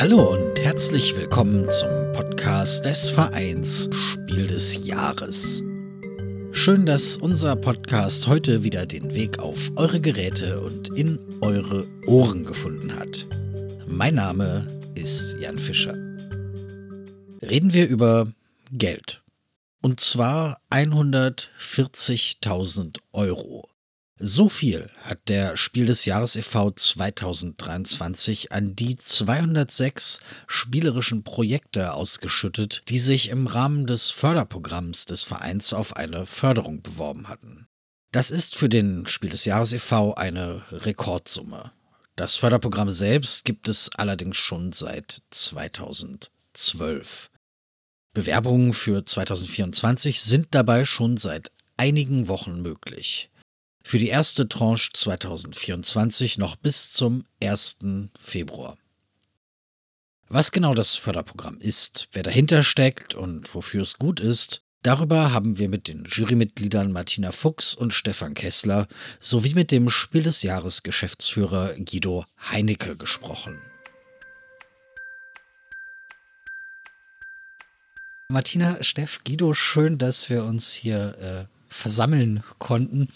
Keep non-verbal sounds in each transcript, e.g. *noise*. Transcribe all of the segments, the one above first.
Hallo und herzlich willkommen zum Podcast des Vereins Spiel des Jahres. Schön, dass unser Podcast heute wieder den Weg auf eure Geräte und in eure Ohren gefunden hat. Mein Name ist Jan Fischer. Reden wir über Geld. Und zwar 140.000 Euro. So viel hat der Spiel des Jahres e.V. 2023 an die 206 spielerischen Projekte ausgeschüttet, die sich im Rahmen des Förderprogramms des Vereins auf eine Förderung beworben hatten. Das ist für den Spiel des Jahres e.V. eine Rekordsumme. Das Förderprogramm selbst gibt es allerdings schon seit 2012. Bewerbungen für 2024 sind dabei schon seit einigen Wochen möglich für die erste Tranche 2024 noch bis zum 1. Februar. Was genau das Förderprogramm ist, wer dahinter steckt und wofür es gut ist, darüber haben wir mit den Jurymitgliedern Martina Fuchs und Stefan Kessler sowie mit dem Spiel des Jahres Geschäftsführer Guido Heinecke gesprochen. Martina, Steff, Guido, schön, dass wir uns hier äh, versammeln konnten.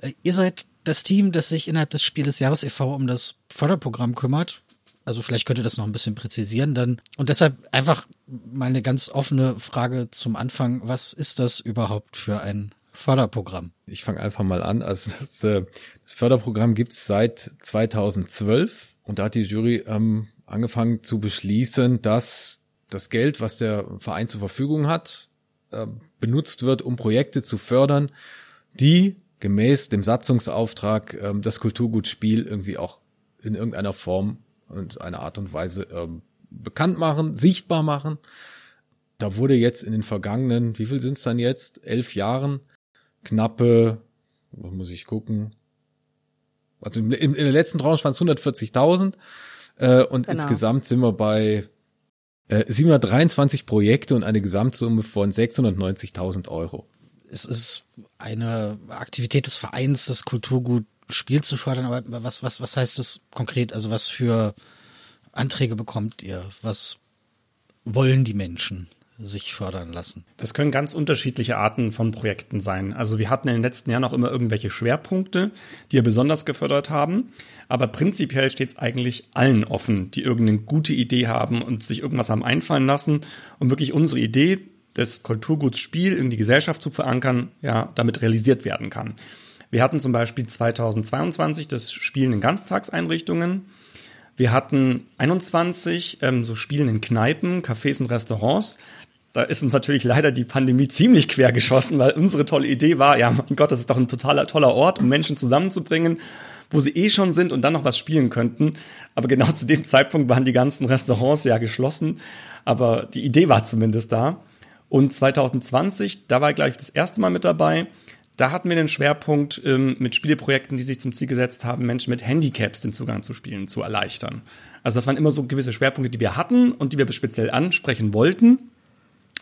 Äh, ihr seid das Team, das sich innerhalb des Spiel des Jahres e.V. um das Förderprogramm kümmert. Also vielleicht könnt ihr das noch ein bisschen präzisieren dann. Und deshalb einfach mal eine ganz offene Frage zum Anfang. Was ist das überhaupt für ein Förderprogramm? Ich fange einfach mal an. Also das, äh, das Förderprogramm gibt es seit 2012 und da hat die Jury ähm, angefangen zu beschließen, dass das Geld, was der Verein zur Verfügung hat, äh, benutzt wird, um Projekte zu fördern, die gemäß dem Satzungsauftrag ähm, das Kulturgutspiel irgendwie auch in irgendeiner Form und einer Art und Weise ähm, bekannt machen, sichtbar machen. Da wurde jetzt in den vergangenen, wie viel sind es dann jetzt? Elf Jahren, knappe, was muss ich gucken? Also in, in der letzten Tranche waren es 140.000 äh, und genau. insgesamt sind wir bei 723 Projekte und eine Gesamtsumme von 690.000 Euro es ist eine Aktivität des Vereins, das Kulturgut Spiel zu fördern, aber was, was, was heißt das konkret? Also was für Anträge bekommt ihr? Was wollen die Menschen? Sich fördern lassen? Das können ganz unterschiedliche Arten von Projekten sein. Also wir hatten in den letzten Jahren auch immer irgendwelche Schwerpunkte, die wir besonders gefördert haben. Aber prinzipiell steht es eigentlich allen offen, die irgendeine gute Idee haben und sich irgendwas haben einfallen lassen, um wirklich unsere Idee des Kulturguts Spiel in die Gesellschaft zu verankern, ja, damit realisiert werden kann. Wir hatten zum Beispiel 2022 das Spielen in Ganztagseinrichtungen. Wir hatten 21 ähm, so Spielen in Kneipen, Cafés und Restaurants. Da ist uns natürlich leider die Pandemie ziemlich quer geschossen, weil unsere tolle Idee war, ja, mein Gott, das ist doch ein totaler toller Ort, um Menschen zusammenzubringen, wo sie eh schon sind und dann noch was spielen könnten. Aber genau *laughs* zu dem Zeitpunkt waren die ganzen Restaurants ja geschlossen. Aber die Idee war zumindest da. Und 2020, da war ich gleich das erste Mal mit dabei. Da hatten wir den Schwerpunkt ähm, mit Spieleprojekten, die sich zum Ziel gesetzt haben, Menschen mit Handicaps den Zugang zu Spielen zu erleichtern. Also das waren immer so gewisse Schwerpunkte, die wir hatten und die wir speziell ansprechen wollten.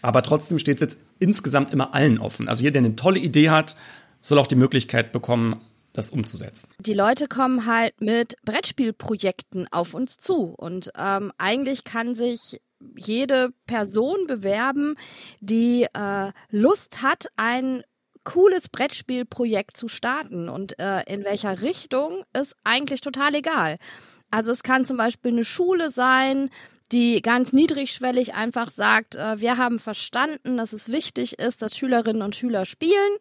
Aber trotzdem steht es jetzt insgesamt immer allen offen. Also jeder, der eine tolle Idee hat, soll auch die Möglichkeit bekommen, das umzusetzen. Die Leute kommen halt mit Brettspielprojekten auf uns zu und ähm, eigentlich kann sich jede Person bewerben, die äh, Lust hat, ein cooles Brettspielprojekt zu starten. Und äh, in welcher Richtung ist eigentlich total egal. Also es kann zum Beispiel eine Schule sein, die ganz niedrigschwellig einfach sagt, äh, wir haben verstanden, dass es wichtig ist, dass Schülerinnen und Schüler spielen.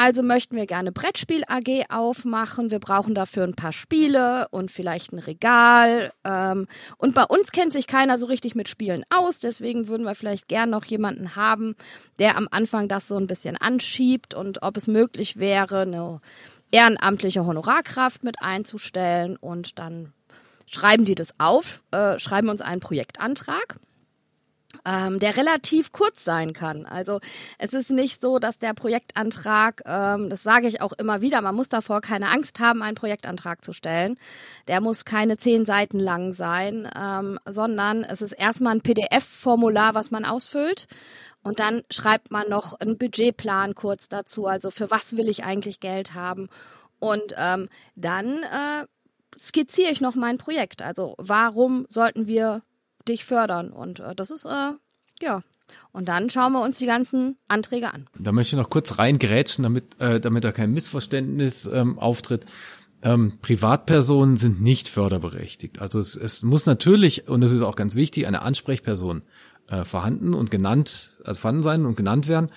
Also möchten wir gerne Brettspiel AG aufmachen. Wir brauchen dafür ein paar Spiele und vielleicht ein Regal. Ähm, und bei uns kennt sich keiner so richtig mit Spielen aus. Deswegen würden wir vielleicht gern noch jemanden haben, der am Anfang das so ein bisschen anschiebt und ob es möglich wäre, eine ehrenamtliche Honorarkraft mit einzustellen. Und dann schreiben die das auf, äh, schreiben uns einen Projektantrag ähm, der relativ kurz sein kann. Also es ist nicht so, dass der Projektantrag, ähm, das sage ich auch immer wieder, man muss davor keine Angst haben, einen Projektantrag zu stellen. Der muss keine zehn Seiten lang sein, ähm, sondern es ist erstmal ein PDF-Formular, was man ausfüllt. Und dann schreibt man noch einen Budgetplan kurz dazu, also für was will ich eigentlich Geld haben. Und ähm, dann äh, skizziere ich noch mein Projekt. Also warum sollten wir dich fördern. Und äh, das ist, äh, ja. Und dann schauen wir uns die ganzen Anträge an. Da möchte ich noch kurz reingrätschen, damit, äh, damit da kein Missverständnis ähm, auftritt. Ähm, Privatpersonen sind nicht förderberechtigt. Also es, es muss natürlich, und das ist auch ganz wichtig, eine Ansprechperson äh, vorhanden und genannt, also vorhanden sein und genannt werden,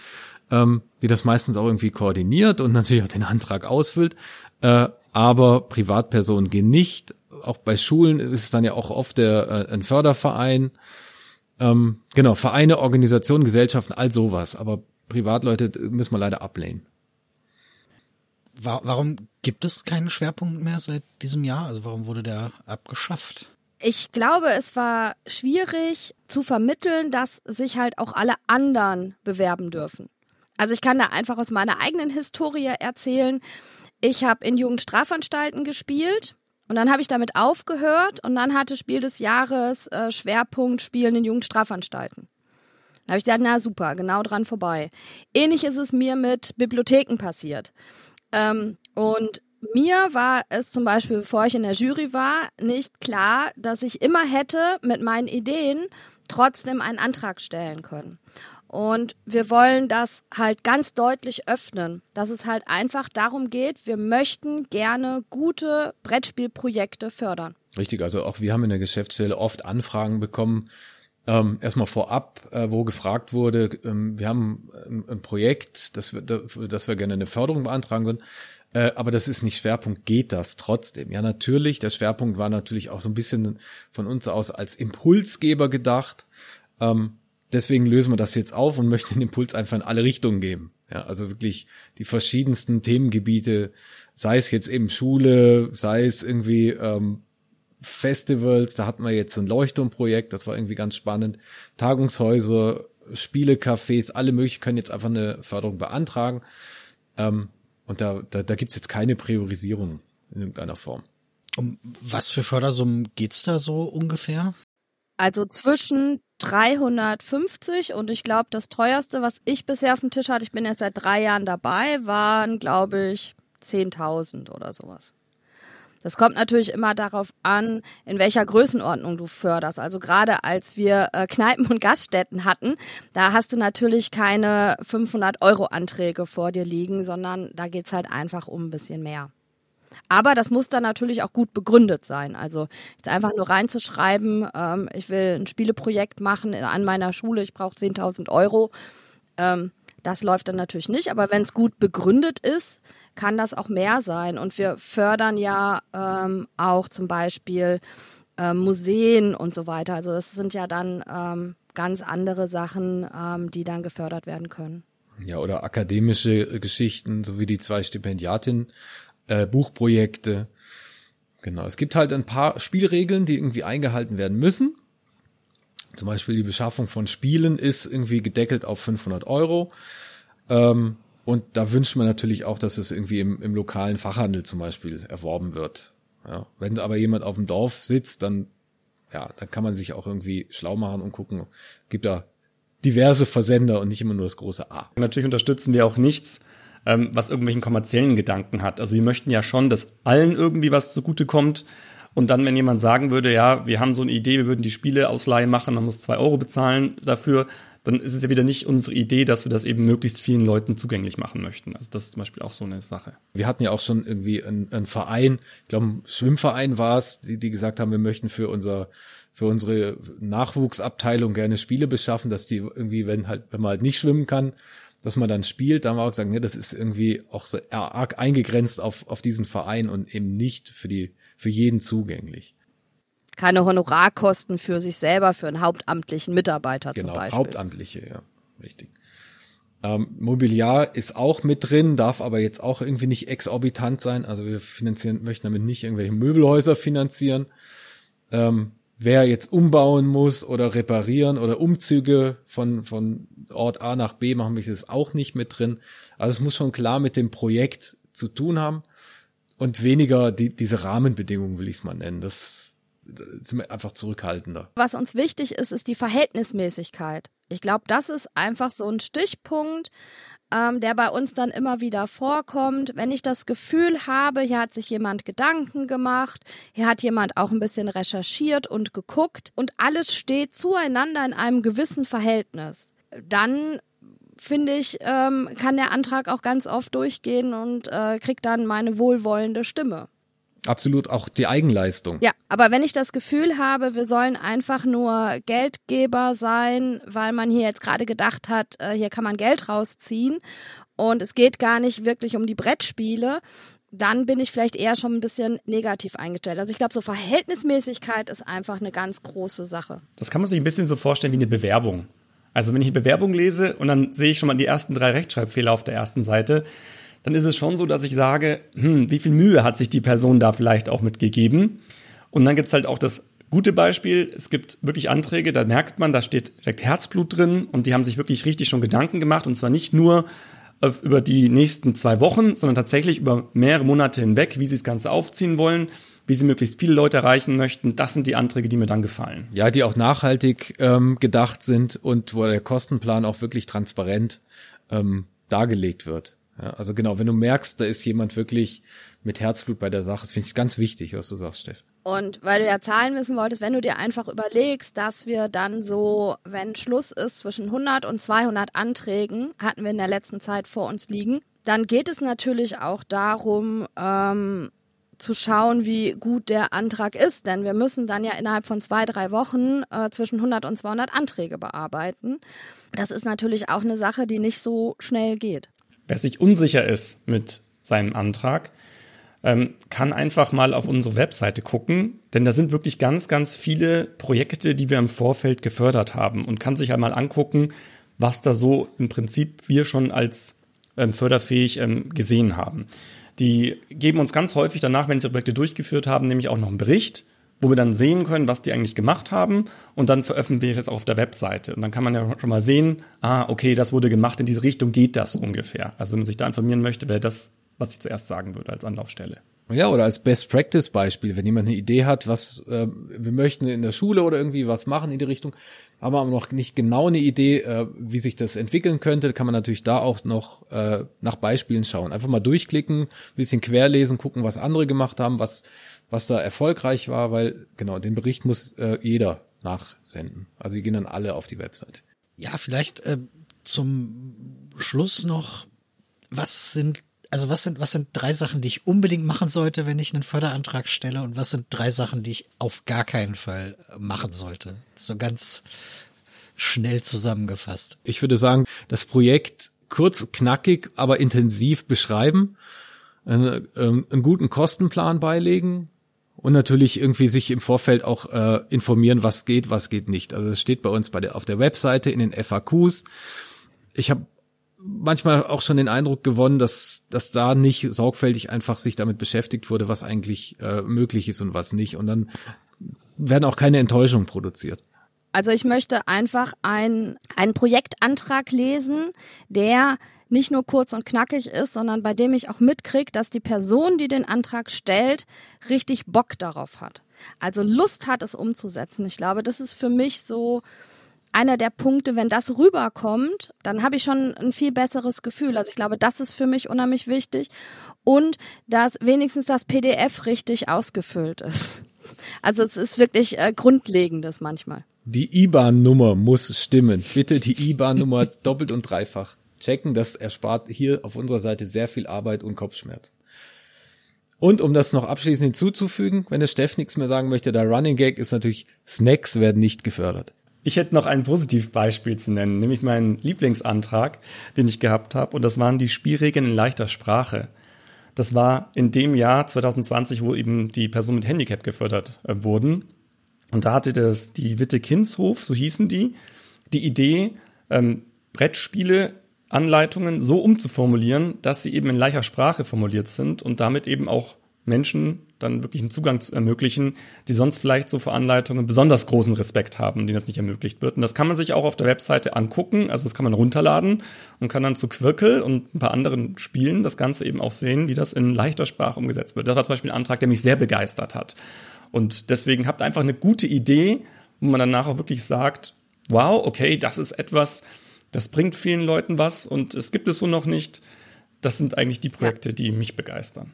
ähm, die das meistens auch irgendwie koordiniert und natürlich auch den Antrag ausfüllt. Äh, aber Privatpersonen gehen nicht. Auch bei Schulen ist es dann ja auch oft der, äh, ein Förderverein. Ähm, genau, Vereine, Organisationen, Gesellschaften, all sowas. Aber Privatleute müssen wir leider ablehnen. Warum gibt es keinen Schwerpunkt mehr seit diesem Jahr? Also warum wurde der abgeschafft? Ich glaube, es war schwierig zu vermitteln, dass sich halt auch alle anderen bewerben dürfen. Also ich kann da einfach aus meiner eigenen Historie erzählen. Ich habe in Jugendstrafanstalten gespielt und dann habe ich damit aufgehört und dann hatte Spiel des Jahres äh, Schwerpunkt Spielen in Jugendstrafanstalten. Da habe ich gedacht, na super, genau dran vorbei. Ähnlich ist es mir mit Bibliotheken passiert. Ähm, und mir war es zum Beispiel, bevor ich in der Jury war, nicht klar, dass ich immer hätte mit meinen Ideen trotzdem einen Antrag stellen können. Und wir wollen das halt ganz deutlich öffnen, dass es halt einfach darum geht, wir möchten gerne gute Brettspielprojekte fördern. Richtig, also auch wir haben in der Geschäftsstelle oft Anfragen bekommen, ähm, erstmal vorab, äh, wo gefragt wurde, ähm, wir haben ein, ein Projekt, das wir, das wir gerne eine Förderung beantragen würden, äh, aber das ist nicht Schwerpunkt, geht das trotzdem? Ja, natürlich, der Schwerpunkt war natürlich auch so ein bisschen von uns aus als Impulsgeber gedacht. Ähm, deswegen lösen wir das jetzt auf und möchten den Impuls einfach in alle Richtungen geben. Ja, also wirklich die verschiedensten Themengebiete, sei es jetzt eben Schule, sei es irgendwie ähm, Festivals, da hatten wir jetzt ein Leuchtturmprojekt, das war irgendwie ganz spannend. Tagungshäuser, Spielecafés, alle möglichen können jetzt einfach eine Förderung beantragen. Ähm, und da, da, da gibt jetzt keine Priorisierung in irgendeiner Form. Um was für Fördersummen geht's da so ungefähr? Also zwischen 350 und ich glaube, das teuerste, was ich bisher auf dem Tisch hatte, ich bin jetzt seit drei Jahren dabei, waren, glaube ich, 10.000 oder sowas. Das kommt natürlich immer darauf an, in welcher Größenordnung du förderst. Also gerade als wir äh, Kneipen und Gaststätten hatten, da hast du natürlich keine 500 Euro Anträge vor dir liegen, sondern da geht's halt einfach um ein bisschen mehr. Aber das muss dann natürlich auch gut begründet sein. Also jetzt einfach nur reinzuschreiben, ähm, ich will ein Spieleprojekt machen an meiner Schule, ich brauche 10.000 Euro. Ähm, das läuft dann natürlich nicht, aber wenn es gut begründet ist, kann das auch mehr sein. Und wir fördern ja ähm, auch zum Beispiel äh, Museen und so weiter. Also das sind ja dann ähm, ganz andere Sachen, ähm, die dann gefördert werden können. Ja, oder akademische Geschichten, so wie die zwei Stipendiatinnen, äh, Buchprojekte. Genau. Es gibt halt ein paar Spielregeln, die irgendwie eingehalten werden müssen. Zum Beispiel die Beschaffung von Spielen ist irgendwie gedeckelt auf 500 Euro. Ähm, und da wünscht man natürlich auch, dass es irgendwie im, im lokalen Fachhandel zum Beispiel erworben wird. Ja, wenn aber jemand auf dem Dorf sitzt, dann, ja, dann kann man sich auch irgendwie schlau machen und gucken, gibt da diverse Versender und nicht immer nur das große A. Natürlich unterstützen wir auch nichts, ähm, was irgendwelchen kommerziellen Gedanken hat. Also wir möchten ja schon, dass allen irgendwie was zugutekommt. Und dann, wenn jemand sagen würde, ja, wir haben so eine Idee, wir würden die Spiele ausleihen machen, man muss zwei Euro bezahlen dafür, dann ist es ja wieder nicht unsere Idee, dass wir das eben möglichst vielen Leuten zugänglich machen möchten. Also das ist zum Beispiel auch so eine Sache. Wir hatten ja auch schon irgendwie einen, einen Verein, ich glaube, ein Schwimmverein war es, die, die gesagt haben, wir möchten für unser für unsere Nachwuchsabteilung gerne Spiele beschaffen, dass die irgendwie, wenn halt, wenn man halt nicht schwimmen kann, dass man dann spielt, da haben wir auch gesagt, ne, das ist irgendwie auch so arg eingegrenzt auf, auf diesen Verein und eben nicht für die, für jeden zugänglich keine Honorarkosten für sich selber, für einen hauptamtlichen Mitarbeiter genau, zum Beispiel. Hauptamtliche, ja, richtig. Ähm, Mobiliar ist auch mit drin, darf aber jetzt auch irgendwie nicht exorbitant sein. Also wir finanzieren, möchten damit nicht irgendwelche Möbelhäuser finanzieren. Ähm, wer jetzt umbauen muss oder reparieren oder Umzüge von, von Ort A nach B machen wir das auch nicht mit drin. Also es muss schon klar mit dem Projekt zu tun haben und weniger die, diese Rahmenbedingungen, will ich es mal nennen. Das sind wir einfach zurückhaltender. Was uns wichtig ist, ist die Verhältnismäßigkeit. Ich glaube, das ist einfach so ein Stichpunkt, ähm, der bei uns dann immer wieder vorkommt. Wenn ich das Gefühl habe, hier hat sich jemand Gedanken gemacht, hier hat jemand auch ein bisschen recherchiert und geguckt und alles steht zueinander in einem gewissen Verhältnis, dann finde ich, ähm, kann der Antrag auch ganz oft durchgehen und äh, kriegt dann meine wohlwollende Stimme. Absolut auch die Eigenleistung. Ja, aber wenn ich das Gefühl habe, wir sollen einfach nur Geldgeber sein, weil man hier jetzt gerade gedacht hat, äh, hier kann man Geld rausziehen und es geht gar nicht wirklich um die Brettspiele, dann bin ich vielleicht eher schon ein bisschen negativ eingestellt. Also ich glaube, so Verhältnismäßigkeit ist einfach eine ganz große Sache. Das kann man sich ein bisschen so vorstellen wie eine Bewerbung. Also wenn ich eine Bewerbung lese und dann sehe ich schon mal die ersten drei Rechtschreibfehler auf der ersten Seite, dann ist es schon so, dass ich sage, hm, wie viel Mühe hat sich die Person da vielleicht auch mitgegeben? Und dann gibt's halt auch das gute Beispiel. Es gibt wirklich Anträge, da merkt man, da steht direkt Herzblut drin und die haben sich wirklich richtig schon Gedanken gemacht und zwar nicht nur über die nächsten zwei Wochen, sondern tatsächlich über mehrere Monate hinweg, wie sie das Ganze aufziehen wollen, wie sie möglichst viele Leute erreichen möchten. Das sind die Anträge, die mir dann gefallen. Ja, die auch nachhaltig ähm, gedacht sind und wo der Kostenplan auch wirklich transparent ähm, dargelegt wird. Ja, also genau, wenn du merkst, da ist jemand wirklich mit Herzblut bei der Sache, das finde ich ganz wichtig, was du sagst, Steff. Und weil du ja Zahlen wissen wolltest, wenn du dir einfach überlegst, dass wir dann so, wenn Schluss ist zwischen 100 und 200 Anträgen, hatten wir in der letzten Zeit vor uns liegen, dann geht es natürlich auch darum, ähm, zu schauen, wie gut der Antrag ist. Denn wir müssen dann ja innerhalb von zwei, drei Wochen äh, zwischen 100 und 200 Anträge bearbeiten. Das ist natürlich auch eine Sache, die nicht so schnell geht. Wer sich unsicher ist mit seinem Antrag, ähm, kann einfach mal auf unsere Webseite gucken, denn da sind wirklich ganz, ganz viele Projekte, die wir im Vorfeld gefördert haben und kann sich einmal angucken, was da so im Prinzip wir schon als ähm, förderfähig ähm, gesehen haben. Die geben uns ganz häufig danach, wenn sie Projekte durchgeführt haben, nämlich auch noch einen Bericht wo wir dann sehen können, was die eigentlich gemacht haben und dann veröffentliche ich das auch auf der Webseite. Und dann kann man ja schon mal sehen, ah, okay, das wurde gemacht, in diese Richtung geht das ungefähr. Also wenn man sich da informieren möchte, wäre das, was ich zuerst sagen würde als Anlaufstelle. Ja, oder als Best Practice Beispiel, wenn jemand eine Idee hat, was äh, wir möchten in der Schule oder irgendwie was machen in die Richtung, haben aber noch nicht genau eine Idee, äh, wie sich das entwickeln könnte, kann man natürlich da auch noch äh, nach Beispielen schauen. Einfach mal durchklicken, bisschen querlesen, gucken, was andere gemacht haben, was was da erfolgreich war, weil genau, den Bericht muss äh, jeder nachsenden. Also die gehen dann alle auf die Webseite. Ja, vielleicht äh, zum Schluss noch, was sind also was sind, was sind drei Sachen, die ich unbedingt machen sollte, wenn ich einen Förderantrag stelle? Und was sind drei Sachen, die ich auf gar keinen Fall machen sollte? So ganz schnell zusammengefasst. Ich würde sagen, das Projekt kurz, knackig, aber intensiv beschreiben, einen, ähm, einen guten Kostenplan beilegen, und natürlich irgendwie sich im Vorfeld auch äh, informieren, was geht, was geht nicht. Also es steht bei uns bei der, auf der Webseite in den FAQs. Ich habe manchmal auch schon den Eindruck gewonnen, dass, dass da nicht sorgfältig einfach sich damit beschäftigt wurde, was eigentlich äh, möglich ist und was nicht. Und dann werden auch keine Enttäuschungen produziert. Also ich möchte einfach ein, einen Projektantrag lesen, der nicht nur kurz und knackig ist, sondern bei dem ich auch mitkriege, dass die Person, die den Antrag stellt, richtig Bock darauf hat. Also Lust hat, es umzusetzen. Ich glaube, das ist für mich so einer der Punkte, wenn das rüberkommt, dann habe ich schon ein viel besseres Gefühl. Also ich glaube, das ist für mich unheimlich wichtig und dass wenigstens das PDF richtig ausgefüllt ist. Also es ist wirklich äh, grundlegendes manchmal. Die IBAN-Nummer muss stimmen. Bitte die IBAN-Nummer *laughs* doppelt und dreifach checken. Das erspart hier auf unserer Seite sehr viel Arbeit und Kopfschmerzen. Und um das noch abschließend hinzuzufügen, wenn der Steff nichts mehr sagen möchte, der Running Gag ist natürlich, Snacks werden nicht gefördert. Ich hätte noch ein Positivbeispiel zu nennen, nämlich meinen Lieblingsantrag, den ich gehabt habe, und das waren die Spielregeln in leichter Sprache. Das war in dem Jahr 2020, wo eben die Personen mit Handicap gefördert äh, wurden. Und da hatte das die Witte Kinshof, so hießen die, die Idee, ähm, Brettspiele Anleitungen so umzuformulieren, dass sie eben in leichter Sprache formuliert sind und damit eben auch Menschen dann wirklich einen Zugang zu ermöglichen, die sonst vielleicht so vor Anleitungen besonders großen Respekt haben, denen das nicht ermöglicht wird. Und das kann man sich auch auf der Webseite angucken, also das kann man runterladen und kann dann zu Quirkel und ein paar anderen Spielen das Ganze eben auch sehen, wie das in leichter Sprache umgesetzt wird. Das war zum Beispiel ein Antrag, der mich sehr begeistert hat. Und deswegen habt einfach eine gute Idee, wo man danach auch wirklich sagt, wow, okay, das ist etwas, das bringt vielen Leuten was und es gibt es so noch nicht. Das sind eigentlich die Projekte, die mich begeistern.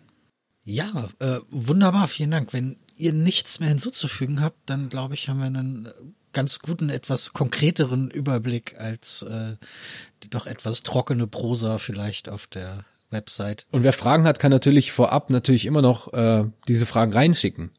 Ja, äh, wunderbar, vielen Dank. Wenn ihr nichts mehr hinzuzufügen habt, dann glaube ich, haben wir einen ganz guten, etwas konkreteren Überblick als äh, die doch etwas trockene Prosa vielleicht auf der Website. Und wer Fragen hat, kann natürlich vorab natürlich immer noch äh, diese Fragen reinschicken.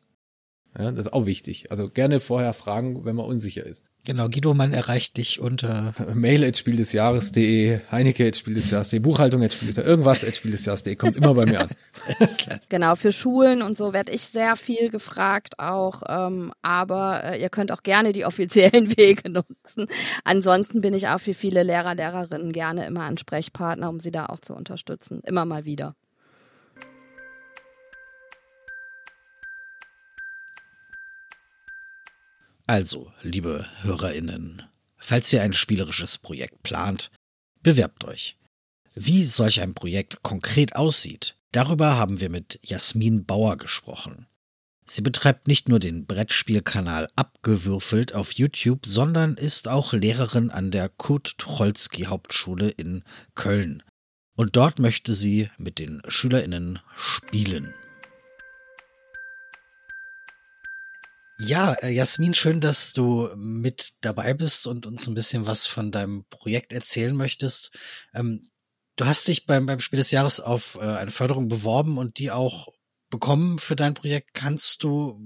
Ja, das ist auch wichtig. Also gerne vorher fragen, wenn man unsicher ist. Genau, Guido, man erreicht dich unter *laughs* Mail at Spiel des Jahres.de, Heineke at Spiel des Jahres.de, Buchhaltung at Spiel des Jahres, irgendwas at Spiel des Jahres.de, kommt immer bei mir an. *laughs* genau, für Schulen und so werde ich sehr viel gefragt auch, ähm, aber äh, ihr könnt auch gerne die offiziellen *laughs* Wege nutzen. Ansonsten bin ich auch für viele Lehrer, Lehrerinnen gerne immer Ansprechpartner, um sie da auch zu unterstützen. Immer mal wieder. Also, liebe Hörerinnen, falls ihr ein spielerisches Projekt plant, bewerbt euch. Wie solch ein Projekt konkret aussieht, darüber haben wir mit Jasmin Bauer gesprochen. Sie betreibt nicht nur den Brettspielkanal Abgewürfelt auf YouTube, sondern ist auch Lehrerin an der Kurt Tucholsky Hauptschule in Köln. Und dort möchte sie mit den SchülerInnen spielen. Ja, äh, Jasmin, schön, dass du mit dabei bist und uns ein bisschen was von deinem Projekt erzählen möchtest. Ähm, du hast dich beim, beim Spiel des Jahres auf äh, eine Förderung beworben und die auch bekommen für dein Projekt. Kannst du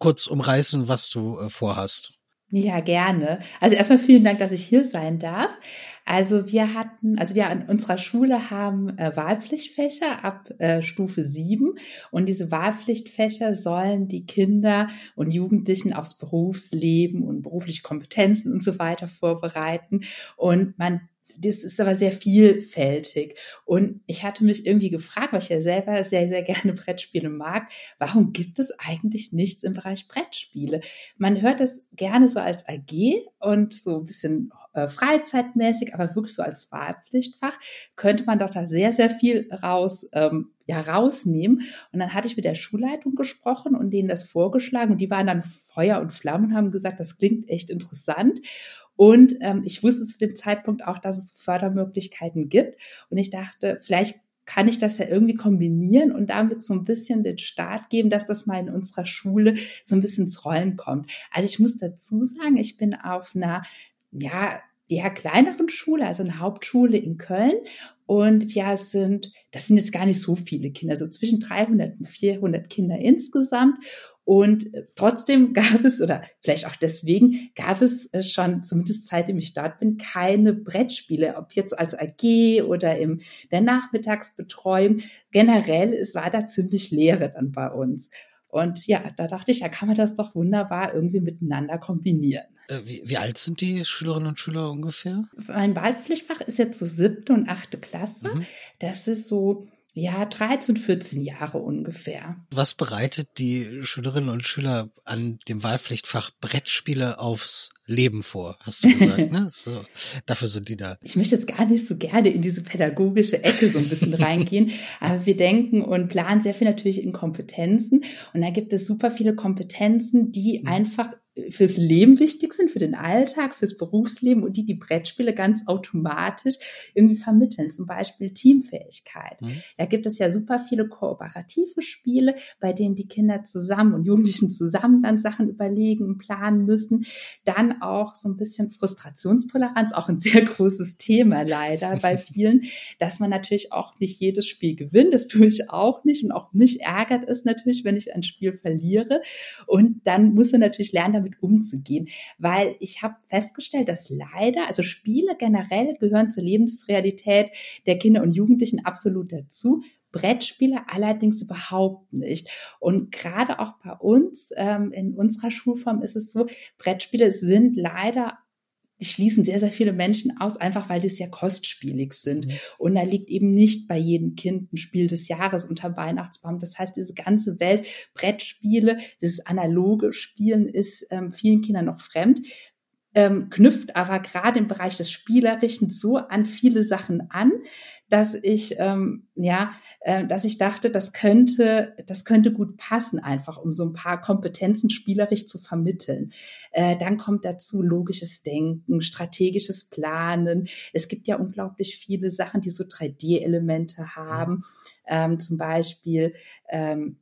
kurz umreißen, was du äh, vorhast? Ja, gerne. Also erstmal vielen Dank, dass ich hier sein darf. Also wir hatten, also wir an unserer Schule haben äh, Wahlpflichtfächer ab äh, Stufe 7 und diese Wahlpflichtfächer sollen die Kinder und Jugendlichen aufs Berufsleben und berufliche Kompetenzen und so weiter vorbereiten und man das ist aber sehr vielfältig. Und ich hatte mich irgendwie gefragt, weil ich ja selber sehr, sehr gerne *laughs* Brettspiele mag, warum gibt es eigentlich nichts im Bereich Brettspiele? Man hört es gerne so als AG und so ein bisschen äh, freizeitmäßig, aber wirklich so als Wahlpflichtfach könnte man doch da sehr, sehr viel raus, ähm, ja, rausnehmen. Und dann hatte ich mit der Schulleitung gesprochen und denen das vorgeschlagen und die waren dann Feuer und Flammen und haben gesagt, das klingt echt interessant. Und ähm, ich wusste zu dem Zeitpunkt auch, dass es Fördermöglichkeiten gibt. Und ich dachte, vielleicht kann ich das ja irgendwie kombinieren und damit so ein bisschen den Start geben, dass das mal in unserer Schule so ein bisschen ins Rollen kommt. Also ich muss dazu sagen, ich bin auf einer, ja, eher kleineren Schule, also eine Hauptschule in Köln. Und wir sind, das sind jetzt gar nicht so viele Kinder, so zwischen 300 und 400 Kinder insgesamt. Und äh, trotzdem gab es, oder vielleicht auch deswegen, gab es äh, schon, zumindest seitdem ich dort bin, keine Brettspiele, ob jetzt als AG oder in der Nachmittagsbetreuung. Generell, es war da ziemlich Leere dann bei uns. Und ja, da dachte ich, ja, kann man das doch wunderbar irgendwie miteinander kombinieren. Äh, wie, wie alt sind die Schülerinnen und Schüler ungefähr? Mein Wahlpflichtfach ist jetzt so siebte und achte Klasse. Mhm. Das ist so ja, 13, 14 Jahre ungefähr. Was bereitet die Schülerinnen und Schüler an dem Wahlpflichtfach Brettspiele aufs Leben vor, hast du gesagt, *laughs* ne? So, dafür sind die da. Ich möchte jetzt gar nicht so gerne in diese pädagogische Ecke so ein bisschen *laughs* reingehen, aber wir denken und planen sehr viel natürlich in Kompetenzen und da gibt es super viele Kompetenzen, die mhm. einfach fürs Leben wichtig sind, für den Alltag, fürs Berufsleben und die die Brettspiele ganz automatisch irgendwie vermitteln. Zum Beispiel Teamfähigkeit. Mhm. Da gibt es ja super viele kooperative Spiele, bei denen die Kinder zusammen und Jugendlichen zusammen dann Sachen überlegen und planen müssen. Dann auch so ein bisschen Frustrationstoleranz, auch ein sehr *laughs* großes Thema leider bei *laughs* vielen, dass man natürlich auch nicht jedes Spiel gewinnt. Das tue ich auch nicht und auch mich ärgert es natürlich, wenn ich ein Spiel verliere. Und dann muss man natürlich lernen, damit damit umzugehen, weil ich habe festgestellt, dass leider, also Spiele generell gehören zur Lebensrealität der Kinder und Jugendlichen absolut dazu. Brettspiele allerdings überhaupt nicht. Und gerade auch bei uns ähm, in unserer Schulform ist es so, Brettspiele sind leider schließen sehr, sehr viele Menschen aus, einfach weil die sehr kostspielig sind. Mhm. Und da liegt eben nicht bei jedem Kind ein Spiel des Jahres unter Weihnachtsbaum. Das heißt, diese ganze Welt, Brettspiele, dieses analoge Spielen ist ähm, vielen Kindern noch fremd. Ähm, knüpft aber gerade im Bereich des Spielerischen so an viele Sachen an, dass ich ähm, ja, äh, dass ich dachte, das könnte, das könnte gut passen, einfach um so ein paar Kompetenzen spielerisch zu vermitteln. Äh, dann kommt dazu logisches Denken, strategisches Planen. Es gibt ja unglaublich viele Sachen, die so 3D-Elemente haben. Ähm, zum Beispiel ähm,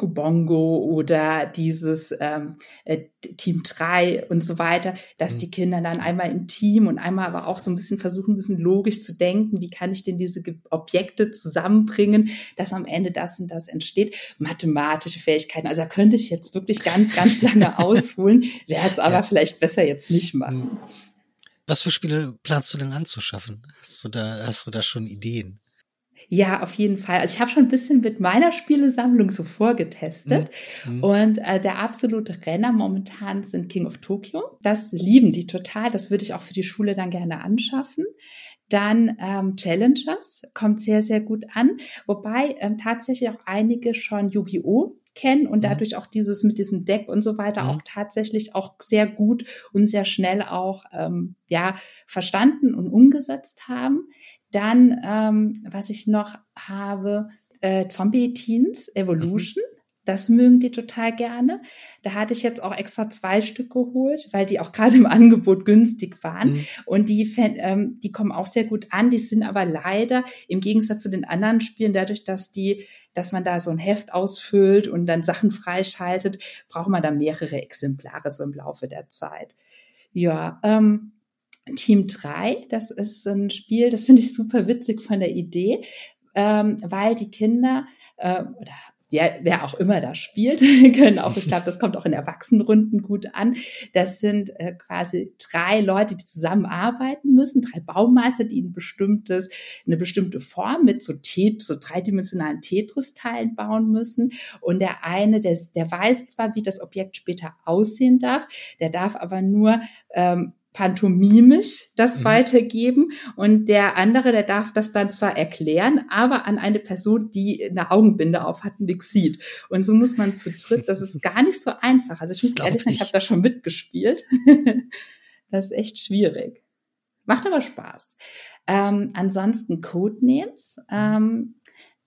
Ubongo oder dieses ähm, äh, Team 3 und so weiter, dass mhm. die Kinder dann einmal im Team und einmal aber auch so ein bisschen versuchen müssen, logisch zu denken, wie kann ich denn diese Objekte zusammenbringen, dass am Ende das und das entsteht. Mathematische Fähigkeiten, also da könnte ich jetzt wirklich ganz, ganz lange *laughs* ausholen, werde es aber ja. vielleicht besser jetzt nicht machen. Mhm. Was für Spiele planst du denn anzuschaffen? Hast du da, hast du da schon Ideen? Ja, auf jeden Fall. Also ich habe schon ein bisschen mit meiner Spielesammlung so vorgetestet. Mhm. Und äh, der absolute Renner momentan sind King of Tokyo. Das lieben die total. Das würde ich auch für die Schule dann gerne anschaffen. Dann ähm, Challengers kommt sehr, sehr gut an. Wobei ähm, tatsächlich auch einige schon Yu-Gi-Oh! kennen und mhm. dadurch auch dieses mit diesem Deck und so weiter mhm. auch tatsächlich auch sehr gut und sehr schnell auch ähm, ja verstanden und umgesetzt haben. Dann, ähm, was ich noch habe, äh, Zombie Teens Evolution. Mhm. Das mögen die total gerne. Da hatte ich jetzt auch extra zwei Stück geholt, weil die auch *laughs* gerade im Angebot günstig waren. Mhm. Und die, ähm, die kommen auch sehr gut an. Die sind aber leider im Gegensatz zu den anderen Spielen, dadurch, dass die, dass man da so ein Heft ausfüllt und dann Sachen freischaltet, braucht man da mehrere Exemplare so im Laufe der Zeit. Ja, ähm, Team 3, das ist ein Spiel, das finde ich super witzig von der Idee, ähm, weil die Kinder äh, oder ja, wer auch immer da spielt, *laughs* können auch, ich glaube, das kommt auch in Erwachsenenrunden gut an. Das sind äh, quasi drei Leute, die zusammenarbeiten müssen, drei Baumeister, die ein bestimmtes, eine bestimmte Form mit so, Tet so dreidimensionalen Tetris-Teilen bauen müssen. Und der eine, der, der weiß zwar, wie das Objekt später aussehen darf, der darf aber nur ähm, pantomimisch das mhm. weitergeben und der andere, der darf das dann zwar erklären, aber an eine Person, die eine Augenbinde auf hat, nichts sieht. Und so muss man zu dritt, das ist *laughs* gar nicht so einfach. Also ich muss ehrlich sagen, ich habe da schon mitgespielt. *laughs* das ist echt schwierig. Macht aber Spaß. Ähm, ansonsten Codenames. Ähm,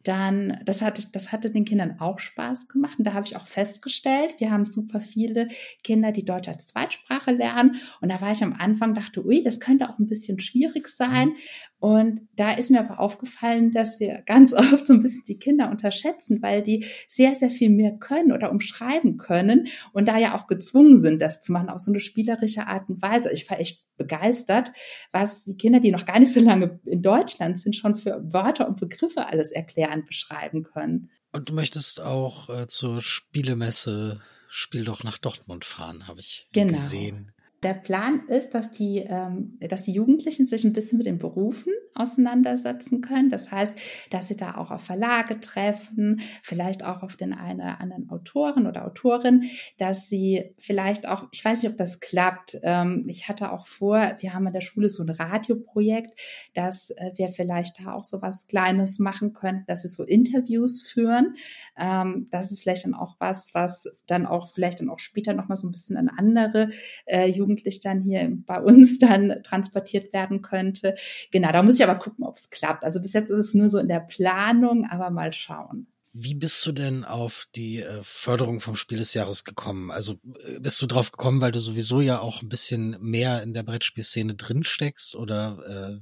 dann, das hatte, das hatte den Kindern auch Spaß gemacht. Und da habe ich auch festgestellt, wir haben super viele Kinder, die Deutsch als Zweitsprache lernen. Und da war ich am Anfang, dachte, ui, das könnte auch ein bisschen schwierig sein. Und da ist mir aber aufgefallen, dass wir ganz *laughs* oft so ein bisschen die Kinder unterschätzen, weil die sehr, sehr viel mehr können oder umschreiben können und da ja auch gezwungen sind, das zu machen, auf so eine spielerische Art und Weise. Ich war echt begeistert, was die Kinder, die noch gar nicht so lange in Deutschland sind, schon für Wörter und Begriffe alles erklären, beschreiben können. Und du möchtest auch äh, zur Spielemesse Spiel doch nach Dortmund fahren, habe ich genau. gesehen. Der Plan ist, dass die, ähm, dass die Jugendlichen sich ein bisschen mit den Berufen auseinandersetzen können. Das heißt, dass sie da auch auf Verlage treffen, vielleicht auch auf den einen oder anderen Autoren oder Autorin, dass sie vielleicht auch, ich weiß nicht, ob das klappt. Ähm, ich hatte auch vor, wir haben an der Schule so ein Radioprojekt, dass äh, wir vielleicht da auch so was Kleines machen können, dass sie so Interviews führen. Ähm, das ist vielleicht dann auch was, was dann auch vielleicht dann auch später nochmal so ein bisschen an andere äh, Jugendliche jugendlich dann hier bei uns dann transportiert werden könnte. Genau, da muss ich aber gucken, ob es klappt. Also bis jetzt ist es nur so in der Planung, aber mal schauen. Wie bist du denn auf die äh, Förderung vom Spiel des Jahres gekommen? Also äh, bist du drauf gekommen, weil du sowieso ja auch ein bisschen mehr in der Brettspielszene drin steckst oder äh,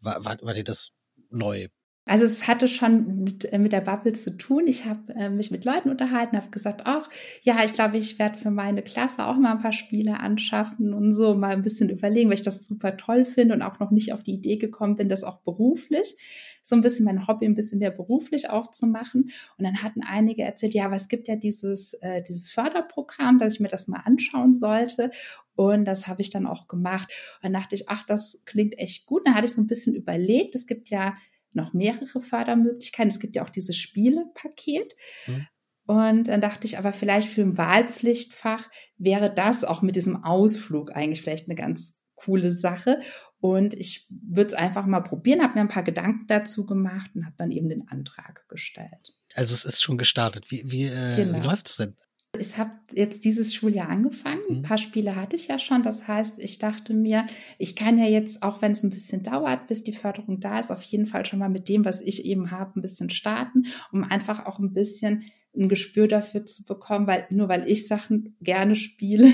war, war, war dir das neu? Also es hatte schon mit, äh, mit der Bubble zu tun. Ich habe äh, mich mit Leuten unterhalten, habe gesagt, ach ja, ich glaube, ich werde für meine Klasse auch mal ein paar Spiele anschaffen und so mal ein bisschen überlegen, weil ich das super toll finde und auch noch nicht auf die Idee gekommen bin, das auch beruflich, so ein bisschen mein Hobby ein bisschen mehr beruflich auch zu machen. Und dann hatten einige erzählt, ja, aber es gibt ja dieses, äh, dieses Förderprogramm, dass ich mir das mal anschauen sollte. Und das habe ich dann auch gemacht. Und dann dachte ich, ach, das klingt echt gut. Dann hatte ich so ein bisschen überlegt, es gibt ja noch mehrere Fördermöglichkeiten. Es gibt ja auch dieses Spielepaket. Mhm. Und dann dachte ich aber vielleicht für ein Wahlpflichtfach wäre das auch mit diesem Ausflug eigentlich vielleicht eine ganz coole Sache. Und ich würde es einfach mal probieren, habe mir ein paar Gedanken dazu gemacht und habe dann eben den Antrag gestellt. Also es ist schon gestartet. Wie, wie, äh, genau. wie läuft es denn? Ich habe jetzt dieses Schuljahr angefangen. Ein mhm. paar Spiele hatte ich ja schon. Das heißt, ich dachte mir, ich kann ja jetzt, auch wenn es ein bisschen dauert, bis die Förderung da ist, auf jeden Fall schon mal mit dem, was ich eben habe, ein bisschen starten, um einfach auch ein bisschen ein Gespür dafür zu bekommen, weil nur weil ich Sachen gerne spiele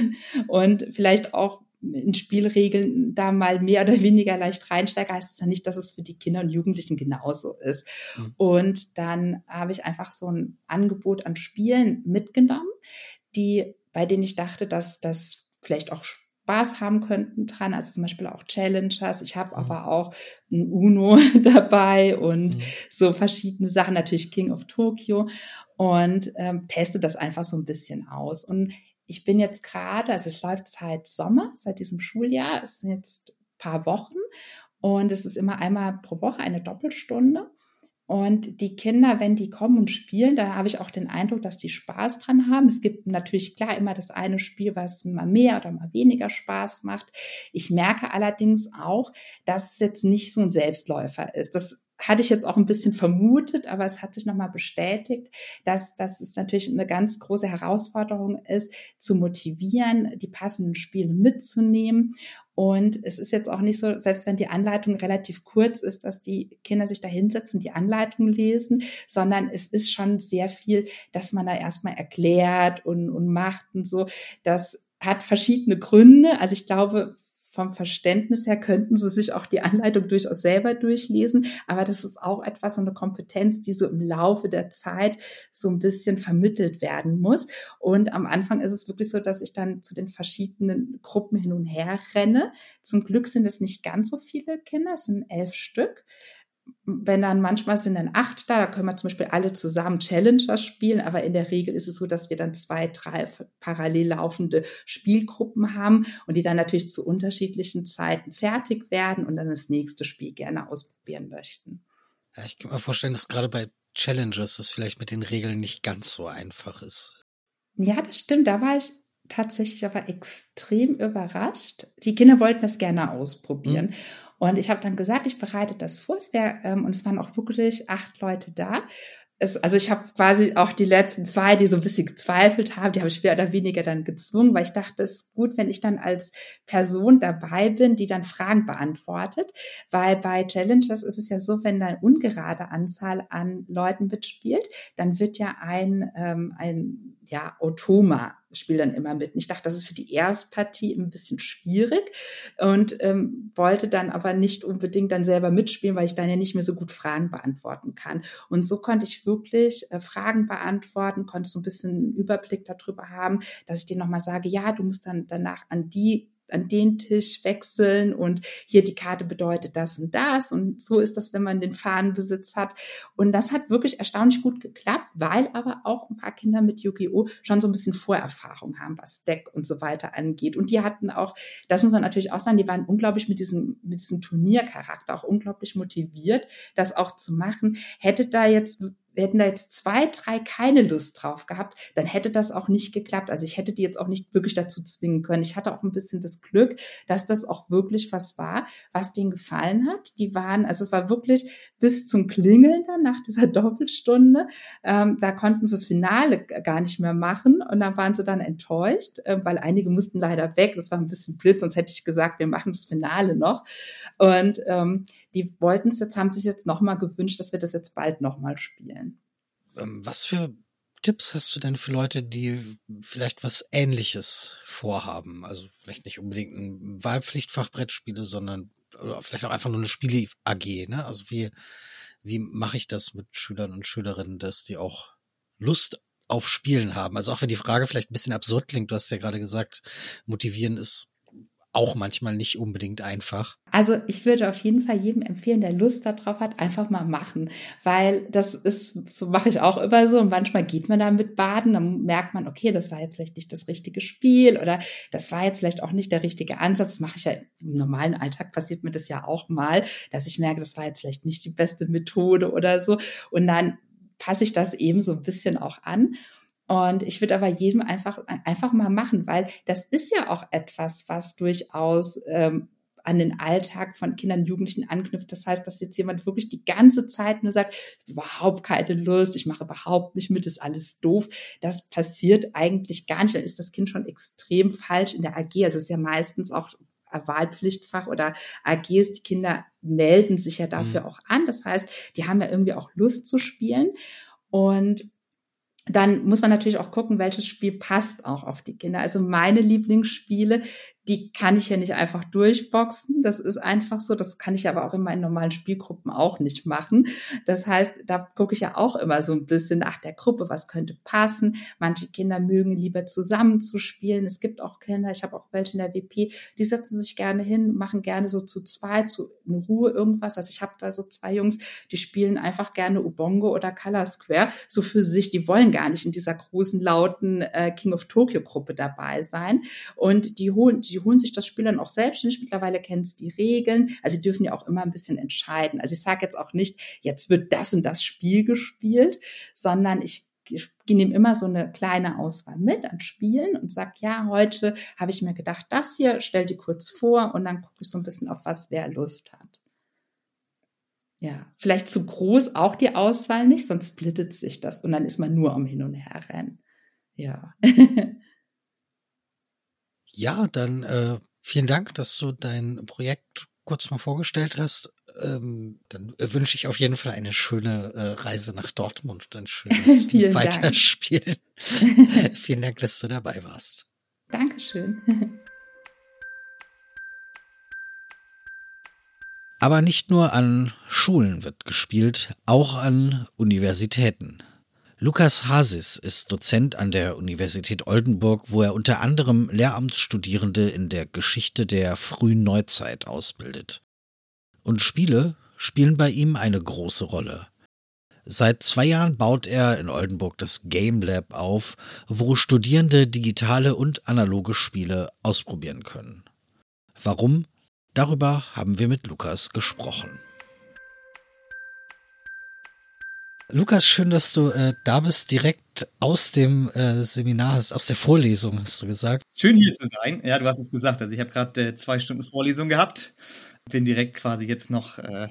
und vielleicht auch in Spielregeln da mal mehr oder weniger leicht reinsteige, heißt es ja nicht, dass es für die Kinder und Jugendlichen genauso ist. Mhm. Und dann habe ich einfach so ein Angebot an Spielen mitgenommen, die, bei denen ich dachte, dass das vielleicht auch Spaß haben könnten dran, also zum Beispiel auch Challengers. Ich habe mhm. aber auch ein Uno *laughs* dabei und mhm. so verschiedene Sachen, natürlich King of Tokyo und ähm, teste das einfach so ein bisschen aus. Und ich bin jetzt gerade, also es läuft seit Sommer, seit diesem Schuljahr, es sind jetzt ein paar Wochen und es ist immer einmal pro Woche eine Doppelstunde. Und die Kinder, wenn die kommen und spielen, da habe ich auch den Eindruck, dass die Spaß dran haben. Es gibt natürlich klar immer das eine Spiel, was mal mehr oder mal weniger Spaß macht. Ich merke allerdings auch, dass es jetzt nicht so ein Selbstläufer ist. Das hatte ich jetzt auch ein bisschen vermutet, aber es hat sich nochmal bestätigt, dass, dass es natürlich eine ganz große Herausforderung ist, zu motivieren, die passenden Spiele mitzunehmen. Und es ist jetzt auch nicht so, selbst wenn die Anleitung relativ kurz ist, dass die Kinder sich da hinsetzen, die Anleitung lesen, sondern es ist schon sehr viel, dass man da erstmal erklärt und, und macht und so. Das hat verschiedene Gründe. Also ich glaube, vom Verständnis her könnten sie sich auch die Anleitung durchaus selber durchlesen, aber das ist auch etwas, so eine Kompetenz, die so im Laufe der Zeit so ein bisschen vermittelt werden muss. Und am Anfang ist es wirklich so, dass ich dann zu den verschiedenen Gruppen hin und her renne. Zum Glück sind es nicht ganz so viele Kinder, es sind elf Stück wenn dann manchmal sind dann acht da, da können wir zum Beispiel alle zusammen Challenger spielen, aber in der Regel ist es so, dass wir dann zwei, drei parallel laufende Spielgruppen haben und die dann natürlich zu unterschiedlichen Zeiten fertig werden und dann das nächste Spiel gerne ausprobieren möchten. Ja, ich kann mir vorstellen, dass gerade bei Challengers das vielleicht mit den Regeln nicht ganz so einfach ist. Ja, das stimmt. Da war ich tatsächlich aber extrem überrascht. Die Kinder wollten das gerne ausprobieren. Mhm. Und ich habe dann gesagt, ich bereite das vor. Es wär, ähm, und es waren auch wirklich acht Leute da. Es, also ich habe quasi auch die letzten zwei, die so ein bisschen gezweifelt haben, die habe ich mehr oder weniger dann gezwungen, weil ich dachte, es ist gut, wenn ich dann als Person dabei bin, die dann Fragen beantwortet. Weil bei Challengers ist es ja so, wenn da eine ungerade Anzahl an Leuten mitspielt, dann wird ja ein, ähm, ein ja, Automa spielt dann immer mit. Und ich dachte, das ist für die Erstpartie ein bisschen schwierig und ähm, wollte dann aber nicht unbedingt dann selber mitspielen, weil ich dann ja nicht mehr so gut Fragen beantworten kann. Und so konnte ich wirklich äh, Fragen beantworten, konnte so ein bisschen einen Überblick darüber haben, dass ich denen nochmal sage, ja, du musst dann danach an die an den Tisch wechseln und hier die Karte bedeutet das und das und so ist das, wenn man den Fahnenbesitz hat. Und das hat wirklich erstaunlich gut geklappt, weil aber auch ein paar Kinder mit Yu-Gi-Oh! schon so ein bisschen Vorerfahrung haben, was Deck und so weiter angeht. Und die hatten auch, das muss man natürlich auch sagen, die waren unglaublich mit diesem, mit diesem Turniercharakter auch unglaublich motiviert, das auch zu machen. Hätte da jetzt wir hätten da jetzt zwei, drei keine Lust drauf gehabt, dann hätte das auch nicht geklappt. Also ich hätte die jetzt auch nicht wirklich dazu zwingen können. Ich hatte auch ein bisschen das Glück, dass das auch wirklich was war, was denen gefallen hat. Die waren, also es war wirklich bis zum Klingeln dann nach dieser *laughs* Doppelstunde. Ähm, da konnten sie das Finale gar nicht mehr machen und dann waren sie dann enttäuscht, äh, weil einige mussten leider weg. Das war ein bisschen blöd, sonst hätte ich gesagt, wir machen das Finale noch. Und ähm, die wollten es jetzt, haben sich jetzt nochmal gewünscht, dass wir das jetzt bald nochmal spielen. Ähm, was für Tipps hast du denn für Leute, die vielleicht was Ähnliches vorhaben? Also vielleicht nicht unbedingt ein Wahlpflichtfachbrettspiele, sondern vielleicht auch einfach nur eine Spiele-AG, ne? Also wie, wie mache ich das mit Schülern und Schülerinnen, dass die auch Lust auf Spielen haben? Also auch wenn die Frage vielleicht ein bisschen absurd klingt, du hast ja gerade gesagt, motivieren ist auch manchmal nicht unbedingt einfach. Also ich würde auf jeden Fall jedem empfehlen, der Lust darauf hat, einfach mal machen, weil das ist, so mache ich auch immer so und manchmal geht man damit baden, dann merkt man, okay, das war jetzt vielleicht nicht das richtige Spiel oder das war jetzt vielleicht auch nicht der richtige Ansatz. Das mache ich ja im normalen Alltag passiert mir das ja auch mal, dass ich merke, das war jetzt vielleicht nicht die beste Methode oder so und dann passe ich das eben so ein bisschen auch an. Und ich würde aber jedem einfach, einfach mal machen, weil das ist ja auch etwas, was durchaus ähm, an den Alltag von Kindern und Jugendlichen anknüpft. Das heißt, dass jetzt jemand wirklich die ganze Zeit nur sagt, überhaupt keine Lust, ich mache überhaupt nicht mit, ist alles doof. Das passiert eigentlich gar nicht. Dann ist das Kind schon extrem falsch in der AG. Also es ist ja meistens auch Wahlpflichtfach oder AGs, die Kinder melden sich ja dafür mhm. auch an. Das heißt, die haben ja irgendwie auch Lust zu spielen. Und dann muss man natürlich auch gucken, welches Spiel passt auch auf die Kinder. Also meine Lieblingsspiele, die kann ich ja nicht einfach durchboxen. Das ist einfach so. Das kann ich aber auch in meinen normalen Spielgruppen auch nicht machen. Das heißt, da gucke ich ja auch immer so ein bisschen nach der Gruppe, was könnte passen. Manche Kinder mögen lieber zusammen zu spielen. Es gibt auch Kinder, ich habe auch welche in der WP, die setzen sich gerne hin, machen gerne so zu zwei, zu in Ruhe irgendwas. Also ich habe da so zwei Jungs, die spielen einfach gerne Ubongo oder Color Square, so für sich. Die wollen gar nicht in dieser großen, lauten äh, King of Tokyo Gruppe dabei sein. Und die holen, die holen sich das Spiel dann auch selbstständig. Mittlerweile kennen sie die Regeln. Also sie dürfen ja auch immer ein bisschen entscheiden. Also ich sage jetzt auch nicht, jetzt wird das und das Spiel gespielt, sondern ich ich nehme immer so eine kleine Auswahl mit an Spielen und sage, ja, heute habe ich mir gedacht, das hier, stell die kurz vor und dann gucke ich so ein bisschen auf was wer Lust hat. Ja, vielleicht zu groß auch die Auswahl nicht, sonst splittet sich das und dann ist man nur am Hin und Her rennen. Ja. *laughs* Ja, dann äh, vielen Dank, dass du dein Projekt kurz mal vorgestellt hast. Ähm, dann wünsche ich auf jeden Fall eine schöne äh, Reise nach Dortmund und ein schönes *laughs* Weiterspielen. *laughs* *laughs* vielen Dank, dass du dabei warst. Dankeschön. Aber nicht nur an Schulen wird gespielt, auch an Universitäten. Lukas Hasis ist Dozent an der Universität Oldenburg, wo er unter anderem Lehramtsstudierende in der Geschichte der frühen Neuzeit ausbildet. Und Spiele spielen bei ihm eine große Rolle. Seit zwei Jahren baut er in Oldenburg das Game Lab auf, wo Studierende digitale und analoge Spiele ausprobieren können. Warum? Darüber haben wir mit Lukas gesprochen. Lukas, schön, dass du äh, da bist, direkt aus dem äh, Seminar, aus der Vorlesung, hast du gesagt. Schön hier zu sein. Ja, du hast es gesagt. Also ich habe gerade äh, zwei Stunden Vorlesung gehabt. Bin direkt quasi jetzt noch äh,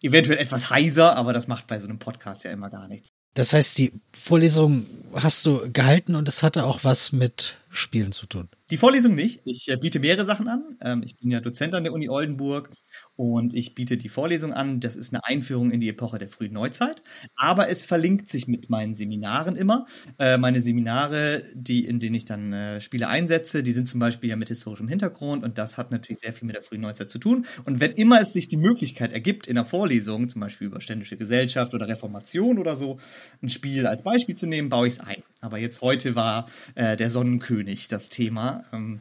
eventuell etwas heiser, aber das macht bei so einem Podcast ja immer gar nichts. Das heißt, die Vorlesung hast du gehalten und es hatte auch was mit Spielen zu tun. Die Vorlesung nicht. Ich äh, biete mehrere Sachen an. Ähm, ich bin ja Dozent an der Uni Oldenburg und ich biete die Vorlesung an. Das ist eine Einführung in die Epoche der frühen Neuzeit. Aber es verlinkt sich mit meinen Seminaren immer. Äh, meine Seminare, die, in denen ich dann äh, Spiele einsetze, die sind zum Beispiel ja mit historischem Hintergrund und das hat natürlich sehr viel mit der frühen Neuzeit zu tun. Und wenn immer es sich die Möglichkeit ergibt, in der Vorlesung, zum Beispiel über ständische Gesellschaft oder Reformation oder so, ein Spiel als Beispiel zu nehmen, baue ich es ein. Aber jetzt heute war äh, der Sonnenkönig das Thema. Ähm,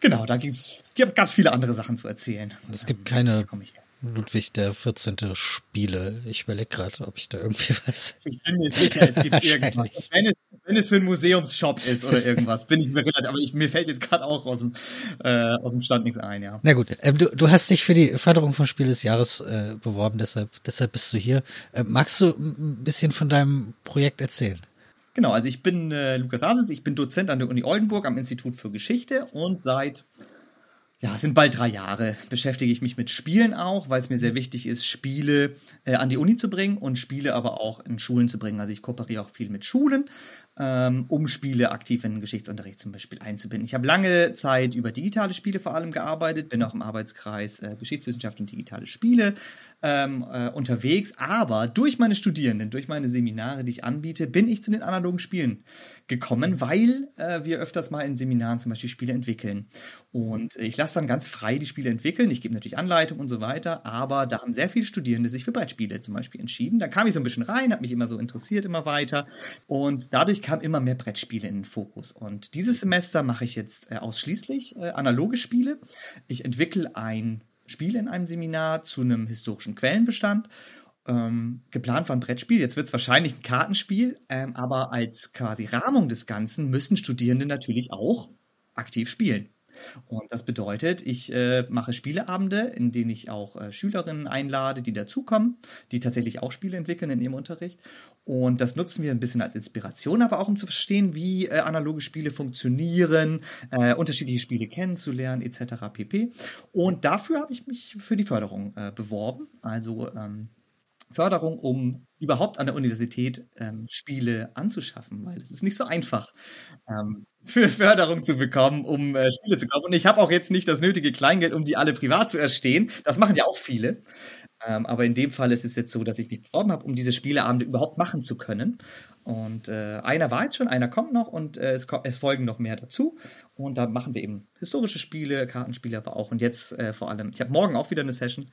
genau, da gibt es ganz viele andere Sachen zu erzählen. Es gibt keine Ludwig der 14. Spiele. Ich überlege gerade, ob ich da irgendwie *laughs* was. Ich bin mir sicher, es gibt *laughs* irgendwas. Wenn es, wenn es für einen Museumsshop ist oder irgendwas, bin ich mir relativ, aber ich, mir fällt jetzt gerade auch aus dem, äh, aus dem Stand nichts ein, ja. Na gut, ähm, du, du hast dich für die Förderung von Spiel des Jahres äh, beworben, deshalb, deshalb bist du hier. Äh, magst du ein bisschen von deinem Projekt erzählen? Genau, also ich bin äh, Lukas Hasens, ich bin Dozent an der Uni Oldenburg am Institut für Geschichte und seit ja, es sind bald drei Jahre, beschäftige ich mich mit Spielen auch, weil es mir sehr wichtig ist, Spiele äh, an die Uni zu bringen und Spiele aber auch in Schulen zu bringen. Also ich kooperiere auch viel mit Schulen, ähm, um Spiele aktiv in den Geschichtsunterricht zum Beispiel einzubinden. Ich habe lange Zeit über digitale Spiele vor allem gearbeitet, bin auch im Arbeitskreis äh, Geschichtswissenschaft und digitale Spiele ähm, äh, unterwegs, aber durch meine Studierenden, durch meine Seminare, die ich anbiete, bin ich zu den analogen Spielen gekommen, weil äh, wir öfters mal in Seminaren zum Beispiel Spiele entwickeln. Und ich lasse dann ganz frei die Spiele entwickeln. Ich gebe natürlich Anleitung und so weiter, aber da haben sehr viele Studierende sich für Brettspiele zum Beispiel entschieden. Da kam ich so ein bisschen rein, habe mich immer so interessiert, immer weiter. Und dadurch kam immer mehr Brettspiele in den Fokus. Und dieses Semester mache ich jetzt äh, ausschließlich äh, analoge Spiele. Ich entwickle ein Spiel in einem Seminar zu einem historischen Quellenbestand. Ähm, geplant war ein Brettspiel, jetzt wird es wahrscheinlich ein Kartenspiel, ähm, aber als quasi Rahmung des Ganzen müssen Studierende natürlich auch aktiv spielen. Und das bedeutet, ich äh, mache Spieleabende, in denen ich auch äh, Schülerinnen einlade, die dazukommen, die tatsächlich auch Spiele entwickeln in ihrem Unterricht. Und das nutzen wir ein bisschen als Inspiration, aber auch um zu verstehen, wie äh, analoge Spiele funktionieren, äh, unterschiedliche Spiele kennenzulernen, etc. pp. Und dafür habe ich mich für die Förderung äh, beworben. Also ähm, Förderung, um überhaupt an der Universität ähm, Spiele anzuschaffen, weil es ist nicht so einfach, ähm, für Förderung zu bekommen, um äh, Spiele zu kaufen. Und ich habe auch jetzt nicht das nötige Kleingeld, um die alle privat zu erstehen. Das machen ja auch viele. Ähm, aber in dem Fall ist es jetzt so, dass ich mich beworben habe, um diese Spieleabende überhaupt machen zu können. Und äh, einer war jetzt schon, einer kommt noch und äh, es, es, folgen noch mehr dazu. Und da machen wir eben historische Spiele, Kartenspiele aber auch. Und jetzt äh, vor allem, ich habe morgen auch wieder eine Session.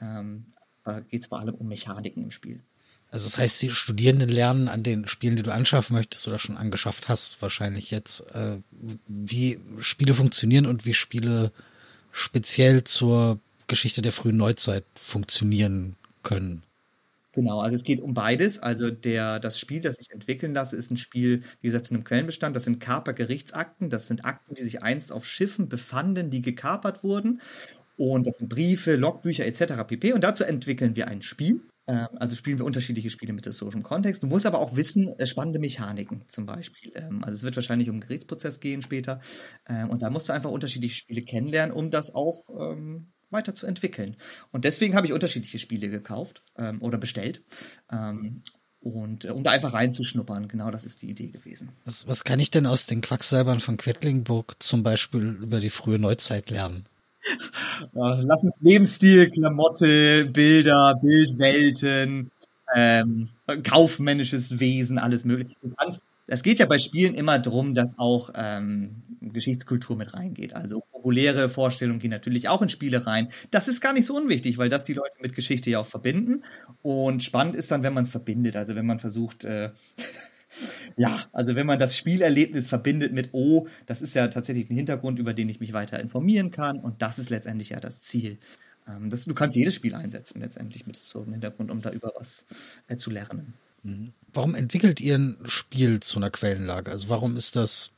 Ähm, da geht es vor allem um Mechaniken im Spiel. Also das heißt, die Studierenden lernen an den Spielen, die du anschaffen möchtest oder schon angeschafft hast, wahrscheinlich jetzt, äh, wie Spiele funktionieren und wie Spiele speziell zur Geschichte der frühen Neuzeit funktionieren können. Genau, also es geht um beides. Also der, das Spiel, das ich entwickeln lasse, ist ein Spiel, wie gesagt, zu einem Quellenbestand. Das sind Kaper-Gerichtsakten. Das sind Akten, die sich einst auf Schiffen befanden, die gekapert wurden. Und das sind Briefe, Logbücher etc. pp. Und dazu entwickeln wir ein Spiel. Ähm, also spielen wir unterschiedliche Spiele mit historischem Kontext. Du musst aber auch wissen, äh, spannende Mechaniken zum Beispiel. Ähm, also es wird wahrscheinlich um einen Gerichtsprozess gehen später. Ähm, und da musst du einfach unterschiedliche Spiele kennenlernen, um das auch weiter zu entwickeln. Und deswegen habe ich unterschiedliche Spiele gekauft ähm, oder bestellt. Ähm, und äh, um da einfach reinzuschnuppern, genau das ist die Idee gewesen. Was, was kann ich denn aus den Quacksalbern von Quedlinburg zum Beispiel über die frühe Neuzeit lernen? *laughs* lass uns Lebensstil, Klamotte, Bilder, Bildwelten, ähm, kaufmännisches Wesen, alles mögliche. Du kannst es geht ja bei Spielen immer darum, dass auch ähm, Geschichtskultur mit reingeht. Also populäre Vorstellungen gehen natürlich auch in Spiele rein. Das ist gar nicht so unwichtig, weil das die Leute mit Geschichte ja auch verbinden. Und spannend ist dann, wenn man es verbindet. Also wenn man versucht, äh, *laughs* ja, also wenn man das Spielerlebnis verbindet mit, oh, das ist ja tatsächlich ein Hintergrund, über den ich mich weiter informieren kann. Und das ist letztendlich ja das Ziel. Ähm, das, du kannst jedes Spiel einsetzen, letztendlich mit so einem Hintergrund, um da über was äh, zu lernen. Warum entwickelt ihr ein Spiel zu einer Quellenlage? Also warum ist das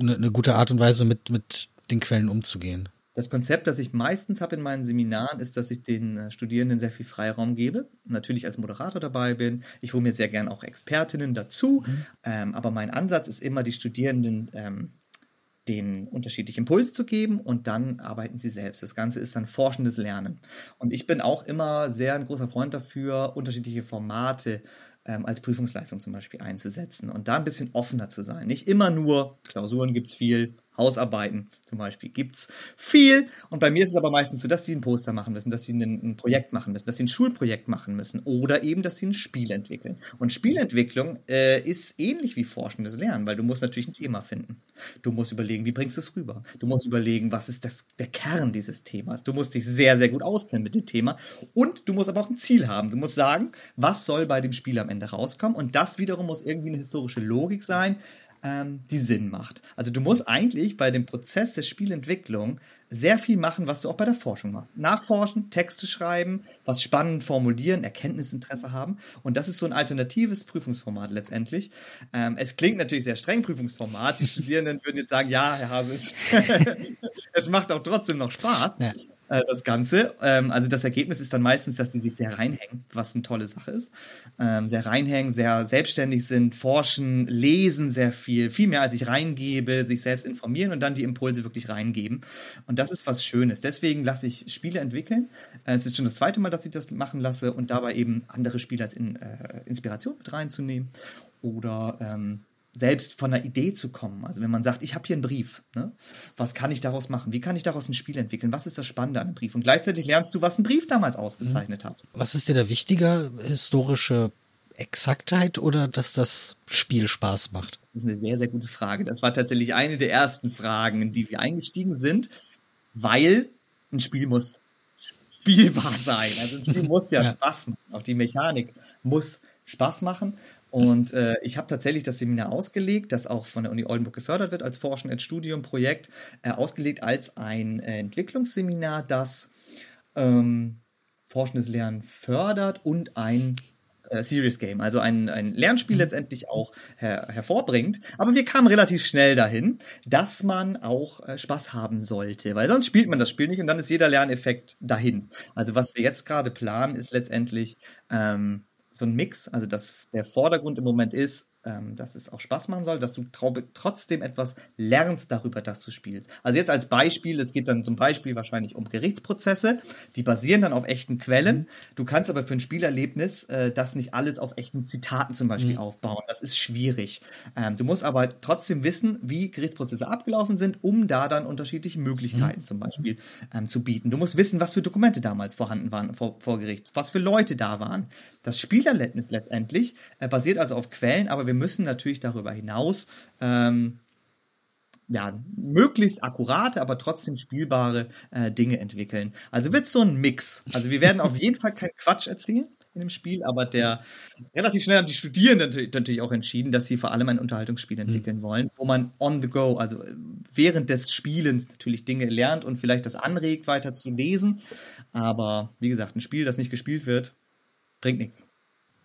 eine, eine gute Art und Weise, mit, mit den Quellen umzugehen? Das Konzept, das ich meistens habe in meinen Seminaren, ist, dass ich den äh, Studierenden sehr viel Freiraum gebe. Natürlich als Moderator dabei bin. Ich hole mir sehr gern auch Expertinnen dazu. Mhm. Ähm, aber mein Ansatz ist immer, die Studierenden ähm, den unterschiedlichen Impuls zu geben und dann arbeiten sie selbst. Das Ganze ist dann forschendes Lernen. Und ich bin auch immer sehr ein großer Freund dafür, unterschiedliche Formate ähm, als Prüfungsleistung zum Beispiel einzusetzen und da ein bisschen offener zu sein. Nicht immer nur Klausuren gibt es viel, Hausarbeiten zum Beispiel gibt es viel. Und bei mir ist es aber meistens so, dass sie ein Poster machen müssen, dass sie ein, ein, Projekt machen müssen, dass sie ein Schulprojekt machen müssen oder eben, dass sie ein Spiel entwickeln. Und Spielentwicklung äh, ist ähnlich wie forschendes Lernen, weil du musst natürlich ein Thema finden. Du musst überlegen, wie bringst du es rüber. Du musst überlegen, was ist das, der Kern dieses Themas. Du musst dich sehr, sehr gut auskennen mit dem Thema. Und du musst aber auch ein Ziel haben. Du musst sagen, was soll bei dem Spiel am Ende rauskommen. Und das wiederum muss irgendwie eine historische Logik sein ähm, die Sinn macht. Also du musst eigentlich bei dem Prozess der Spielentwicklung sehr viel machen, was du auch bei der Forschung machst. Nachforschen, Texte schreiben, was spannend formulieren, Erkenntnisinteresse haben. Und das ist so ein alternatives Prüfungsformat letztendlich. Ähm, es klingt natürlich sehr streng, Prüfungsformat. Die *laughs* Studierenden würden jetzt sagen, ja, Herr Hases, *laughs* es macht auch trotzdem noch Spaß. Ja. Äh, das Ganze. Ähm, also das Ergebnis ist dann meistens, dass die sich sehr reinhängen, was eine tolle Sache ist. Ähm, sehr reinhängen, sehr selbstständig sind, forschen, lesen sehr viel, viel mehr als ich reingebe, sich selbst informieren und dann die Impulse wirklich reingeben. Und das ist was Schönes. Deswegen lasse ich Spiele entwickeln. Äh, es ist schon das zweite Mal, dass ich das machen lasse und dabei eben andere Spiele als in, äh, Inspiration mit reinzunehmen oder ähm, selbst von einer Idee zu kommen. Also wenn man sagt, ich habe hier einen Brief, ne? was kann ich daraus machen? Wie kann ich daraus ein Spiel entwickeln? Was ist das Spannende an einem Brief? Und gleichzeitig lernst du, was ein Brief damals ausgezeichnet hat. Was ist dir da wichtiger, historische Exaktheit oder dass das Spiel Spaß macht? Das ist eine sehr, sehr gute Frage. Das war tatsächlich eine der ersten Fragen, in die wir eingestiegen sind, weil ein Spiel muss spielbar sein. Also ein Spiel *laughs* muss ja, ja. Spaß machen. Auch die Mechanik muss Spaß machen. Und äh, ich habe tatsächlich das Seminar ausgelegt, das auch von der Uni Oldenburg gefördert wird als Forschen als Studium-Projekt, äh, ausgelegt als ein äh, Entwicklungsseminar, das ähm, forschendes Lernen fördert und ein äh, Serious Game, also ein, ein Lernspiel mhm. letztendlich auch her hervorbringt. Aber wir kamen relativ schnell dahin, dass man auch äh, Spaß haben sollte, weil sonst spielt man das Spiel nicht und dann ist jeder Lerneffekt dahin. Also was wir jetzt gerade planen, ist letztendlich ähm, so ein Mix, also dass der Vordergrund im Moment ist, ähm, dass es auch Spaß machen soll, dass du trotzdem etwas lernst darüber, dass du spielst. Also jetzt als Beispiel, es geht dann zum Beispiel wahrscheinlich um Gerichtsprozesse, die basieren dann auf echten Quellen. Mhm. Du kannst aber für ein Spielerlebnis äh, das nicht alles auf echten Zitaten zum Beispiel mhm. aufbauen. Das ist schwierig. Ähm, du musst aber trotzdem wissen, wie Gerichtsprozesse abgelaufen sind, um da dann unterschiedliche Möglichkeiten mhm. zum Beispiel ähm, zu bieten. Du musst wissen, was für Dokumente damals vorhanden waren vor, vor Gericht, was für Leute da waren. Das Spielerlebnis letztendlich äh, basiert also auf Quellen, aber wir müssen natürlich darüber hinaus ähm, ja, möglichst akkurate, aber trotzdem spielbare äh, Dinge entwickeln. Also wird so ein Mix. Also wir werden auf jeden Fall keinen Quatsch erzählen in dem Spiel, aber der relativ schnell haben die Studierenden natürlich auch entschieden, dass sie vor allem ein Unterhaltungsspiel hm. entwickeln mhm. wollen, wo man on the go, also während des Spielens natürlich Dinge lernt und vielleicht das anregt, weiter zu lesen. Aber wie gesagt, ein Spiel, das nicht gespielt wird, bringt nichts.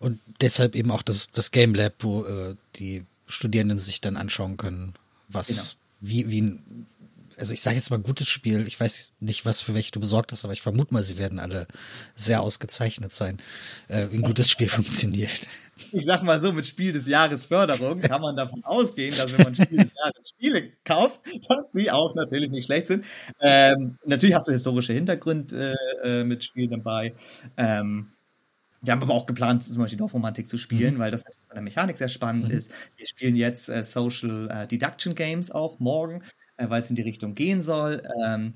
Und deshalb eben auch das, das Game Lab, wo äh, die Studierenden sich dann anschauen können, was, genau. wie, wie ein, also ich sage jetzt mal gutes Spiel, ich weiß nicht, was für welche du besorgt hast, aber ich vermute mal, sie werden alle sehr ausgezeichnet sein, äh, wie ein gutes Spiel *laughs* funktioniert. Ich sag mal so, mit Spiel des Jahres Förderung kann man davon ausgehen, dass wenn man Spiel des Jahres Spiele kauft, dass sie auch natürlich nicht schlecht sind. Ähm, natürlich hast du historische Hintergründe äh, äh mit Spielen dabei. Ähm, wir haben aber auch geplant, zum Beispiel Dorfromantik zu spielen, mhm. weil das von der Mechanik sehr spannend mhm. ist. Wir spielen jetzt äh, Social äh, Deduction Games auch morgen, äh, weil es in die Richtung gehen soll. Ähm,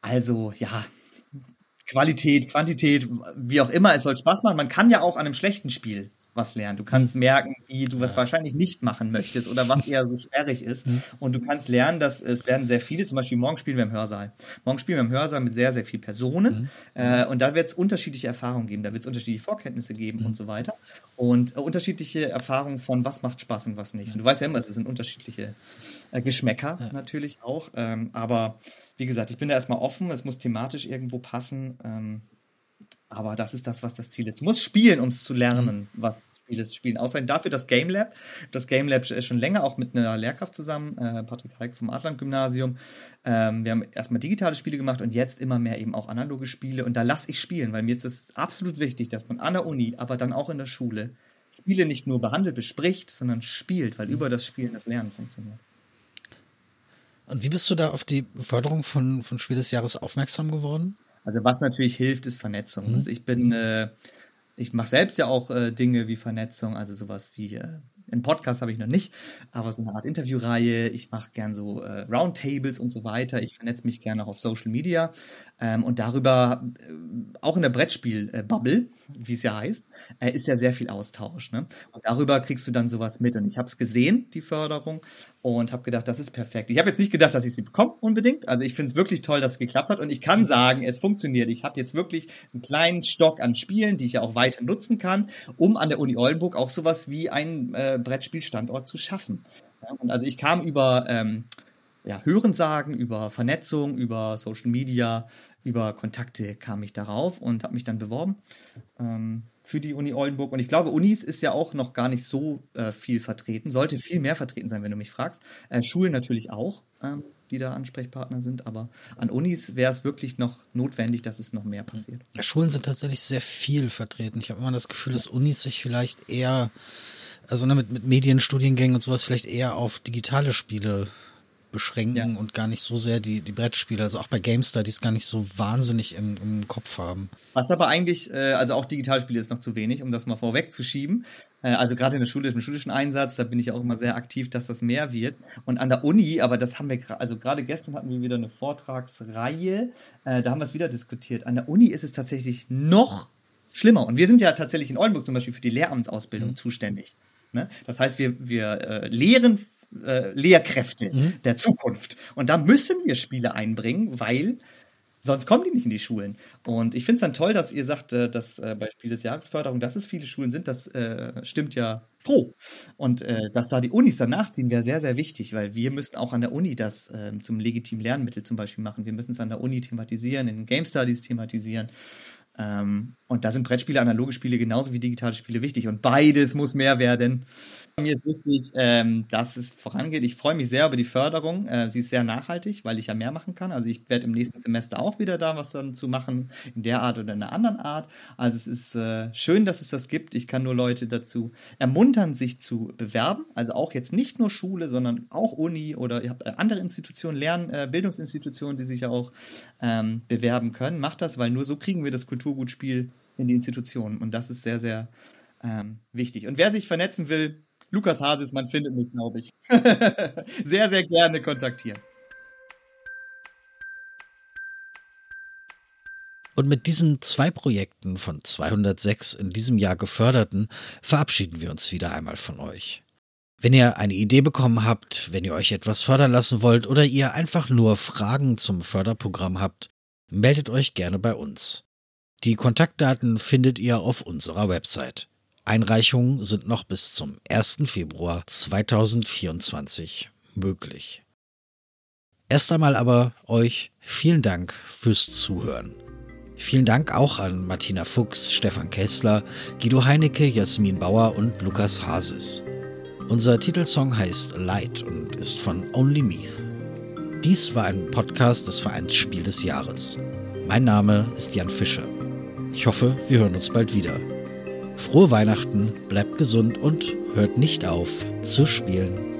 also ja, Qualität, Quantität, wie auch immer, es soll Spaß machen. Man kann ja auch an einem schlechten Spiel was lernen. Du kannst mhm. merken, wie du was wahrscheinlich nicht machen möchtest oder was eher so sperrig ist. Mhm. Und du kannst lernen, dass es werden sehr viele, zum Beispiel morgen spielen wir im Hörsaal. Morgen spielen wir im Hörsaal mit sehr, sehr vielen Personen. Mhm. Äh, und da wird es unterschiedliche Erfahrungen geben. Da wird es unterschiedliche Vorkenntnisse geben mhm. und so weiter. Und äh, unterschiedliche Erfahrungen von, was macht Spaß und was nicht. Und du weißt ja immer, es sind unterschiedliche äh, Geschmäcker ja. natürlich auch. Ähm, aber wie gesagt, ich bin da erstmal offen. Es muss thematisch irgendwo passen. Aber das ist das, was das Ziel ist. Du musst spielen, um es zu lernen, mhm. was Spiele spielen. Außerdem dafür das Game Lab. Das Game Lab ist schon länger auch mit einer Lehrkraft zusammen, äh, Patrick Heike vom Adland Gymnasium. Ähm, wir haben erstmal digitale Spiele gemacht und jetzt immer mehr eben auch analoge Spiele. Und da lasse ich spielen, weil mir ist es absolut wichtig, dass man an der Uni, aber dann auch in der Schule Spiele nicht nur behandelt, bespricht, sondern spielt, weil mhm. über das Spielen das Lernen funktioniert. Und wie bist du da auf die Förderung von, von Spiel des Jahres aufmerksam geworden? Also was natürlich hilft, ist Vernetzung. Mhm. Also ich bin, äh, ich mache selbst ja auch äh, Dinge wie Vernetzung, also sowas wie äh, einen Podcast habe ich noch nicht, aber so eine Art Interviewreihe. Ich mache gern so äh, Roundtables und so weiter. Ich vernetze mich gerne auch auf Social Media ähm, und darüber, äh, auch in der Brettspiel-Bubble, äh, wie es ja heißt, äh, ist ja sehr viel Austausch. Ne? Und darüber kriegst du dann sowas mit. Und ich habe es gesehen, die Förderung, und habe gedacht, das ist perfekt. Ich habe jetzt nicht gedacht, dass ich sie bekomme unbedingt. Also ich finde es wirklich toll, dass es geklappt hat und ich kann sagen, es funktioniert. Ich habe jetzt wirklich einen kleinen Stock an Spielen, die ich ja auch weiter nutzen kann, um an der Uni Oldenburg auch sowas wie einen äh, Brettspielstandort zu schaffen. Ja, und also ich kam über ähm, ja, Hörensagen, über Vernetzung, über Social Media, über Kontakte kam ich darauf und habe mich dann beworben. Ähm, für die Uni Oldenburg. Und ich glaube, Unis ist ja auch noch gar nicht so äh, viel vertreten, sollte viel mehr vertreten sein, wenn du mich fragst. Äh, Schulen natürlich auch, ähm, die da Ansprechpartner sind, aber an Unis wäre es wirklich noch notwendig, dass es noch mehr passiert. Schulen sind tatsächlich sehr viel vertreten. Ich habe immer das Gefühl, dass Unis sich vielleicht eher, also ne, mit, mit Medienstudiengängen und sowas vielleicht eher auf digitale Spiele beschränken ja. und gar nicht so sehr die, die Brettspiele, also auch bei GameStar, die es gar nicht so wahnsinnig im, im Kopf haben. Was aber eigentlich, äh, also auch Digitalspiele ist noch zu wenig, um das mal vorwegzuschieben. Äh, also gerade in der Schule, im schulischen Einsatz, da bin ich auch immer sehr aktiv, dass das mehr wird. Und an der Uni, aber das haben wir, also gerade gestern hatten wir wieder eine Vortragsreihe, äh, da haben wir es wieder diskutiert. An der Uni ist es tatsächlich noch schlimmer. Und wir sind ja tatsächlich in Oldenburg zum Beispiel für die Lehramtsausbildung mhm. zuständig. Ne? Das heißt, wir, wir äh, lehren äh, Lehrkräfte mhm. der Zukunft. Und da müssen wir Spiele einbringen, weil sonst kommen die nicht in die Schulen. Und ich finde es dann toll, dass ihr sagt, äh, dass äh, bei Spiel des Jahresförderung, dass es viele Schulen sind, das äh, stimmt ja froh. Und äh, dass da die Unis dann nachziehen, wäre sehr, sehr wichtig, weil wir müssen auch an der Uni das äh, zum legitimen Lernmittel zum Beispiel machen. Wir müssen es an der Uni thematisieren, in Game Studies thematisieren. Ähm, und da sind Brettspiele, analoge Spiele genauso wie digitale Spiele wichtig. Und beides muss mehr werden. Mir ist wichtig, ähm, dass es vorangeht. Ich freue mich sehr über die Förderung. Äh, sie ist sehr nachhaltig, weil ich ja mehr machen kann. Also ich werde im nächsten Semester auch wieder da was dann zu machen, in der Art oder in einer anderen Art. Also es ist äh, schön, dass es das gibt. Ich kann nur Leute dazu ermuntern, sich zu bewerben. Also auch jetzt nicht nur Schule, sondern auch Uni oder ihr habt äh, andere Institutionen, Lern-, äh, Bildungsinstitutionen, die sich ja auch ähm, bewerben können. Macht das, weil nur so kriegen wir das Kulturgutspiel in die Institutionen. Und das ist sehr, sehr ähm, wichtig. Und wer sich vernetzen will, Lukas Hasis, man findet mich, glaube ich. *laughs* sehr, sehr gerne kontaktieren. Und mit diesen zwei Projekten von 206 in diesem Jahr geförderten verabschieden wir uns wieder einmal von euch. Wenn ihr eine Idee bekommen habt, wenn ihr euch etwas fördern lassen wollt oder ihr einfach nur Fragen zum Förderprogramm habt, meldet euch gerne bei uns. Die Kontaktdaten findet ihr auf unserer Website. Einreichungen sind noch bis zum 1. Februar 2024 möglich. Erst einmal aber euch vielen Dank fürs Zuhören. Vielen Dank auch an Martina Fuchs, Stefan Kessler, Guido Heinecke, Jasmin Bauer und Lukas Hasis. Unser Titelsong heißt Light und ist von Only Meath. Dies war ein Podcast des Vereins Spiel des Jahres. Mein Name ist Jan Fischer. Ich hoffe, wir hören uns bald wieder. Frohe Weihnachten, bleibt gesund und hört nicht auf zu spielen.